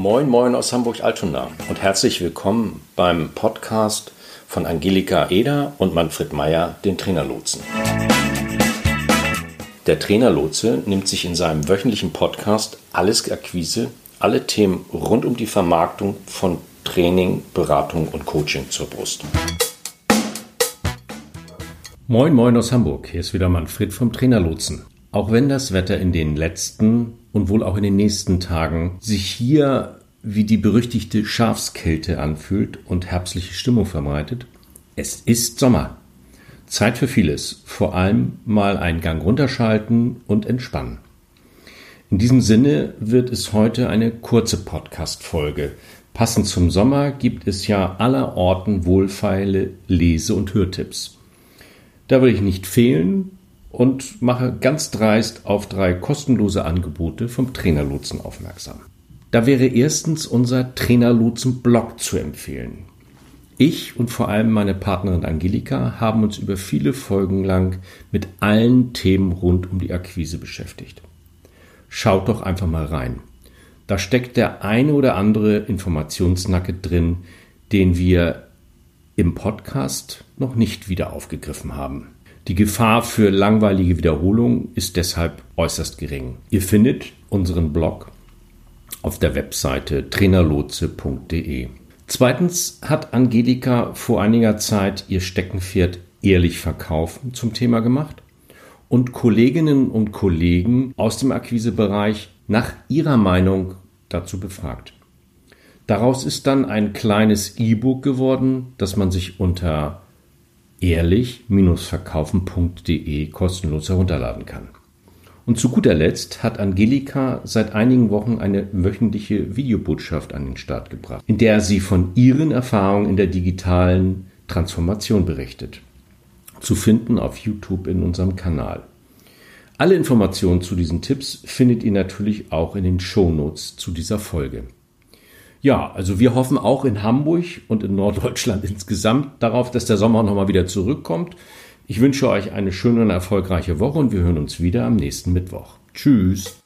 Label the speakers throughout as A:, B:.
A: Moin, moin aus Hamburg-Altona und herzlich willkommen beim Podcast von Angelika Eder und Manfred Meyer, den Trainerlotsen. Der Trainerlotse nimmt sich in seinem wöchentlichen Podcast Alles Akquise, alle Themen rund um die Vermarktung von Training, Beratung und Coaching zur Brust. Moin, moin aus Hamburg. Hier ist wieder Manfred vom Trainerlotsen. Auch wenn das Wetter in den letzten und wohl auch in den nächsten Tagen sich hier wie die berüchtigte Schafskälte anfühlt und herbstliche Stimmung verbreitet, es ist Sommer. Zeit für vieles, vor allem mal einen Gang runterschalten und entspannen. In diesem Sinne wird es heute eine kurze Podcast-Folge. Passend zum Sommer gibt es ja aller Orten wohlfeile Lese- und Hörtipps. Da will ich nicht fehlen und mache ganz dreist auf drei kostenlose Angebote vom Trainerlotsen aufmerksam. Da wäre erstens unser Trainerlotsen-Blog zu empfehlen. Ich und vor allem meine Partnerin Angelika haben uns über viele Folgen lang mit allen Themen rund um die Akquise beschäftigt. Schaut doch einfach mal rein. Da steckt der eine oder andere Informationsnacke drin, den wir im Podcast noch nicht wieder aufgegriffen haben. Die Gefahr für langweilige Wiederholung ist deshalb äußerst gering. Ihr findet unseren Blog auf der Webseite trainerlotse.de. Zweitens hat Angelika vor einiger Zeit ihr Steckenpferd ehrlich verkaufen zum Thema gemacht und Kolleginnen und Kollegen aus dem Akquisebereich nach ihrer Meinung dazu befragt. Daraus ist dann ein kleines E-Book geworden, das man sich unter ehrlich-verkaufen.de kostenlos herunterladen kann. Und zu guter Letzt hat Angelika seit einigen Wochen eine wöchentliche Videobotschaft an den Start gebracht, in der sie von ihren Erfahrungen in der digitalen Transformation berichtet. Zu finden auf YouTube in unserem Kanal. Alle Informationen zu diesen Tipps findet ihr natürlich auch in den Shownotes zu dieser Folge. Ja, also wir hoffen auch in Hamburg und in Norddeutschland insgesamt darauf, dass der Sommer nochmal wieder zurückkommt. Ich wünsche euch eine schöne und erfolgreiche Woche und wir hören uns wieder am nächsten Mittwoch. Tschüss.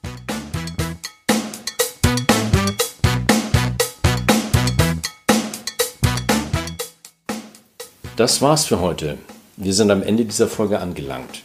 A: Das war's für heute. Wir sind am Ende dieser Folge angelangt.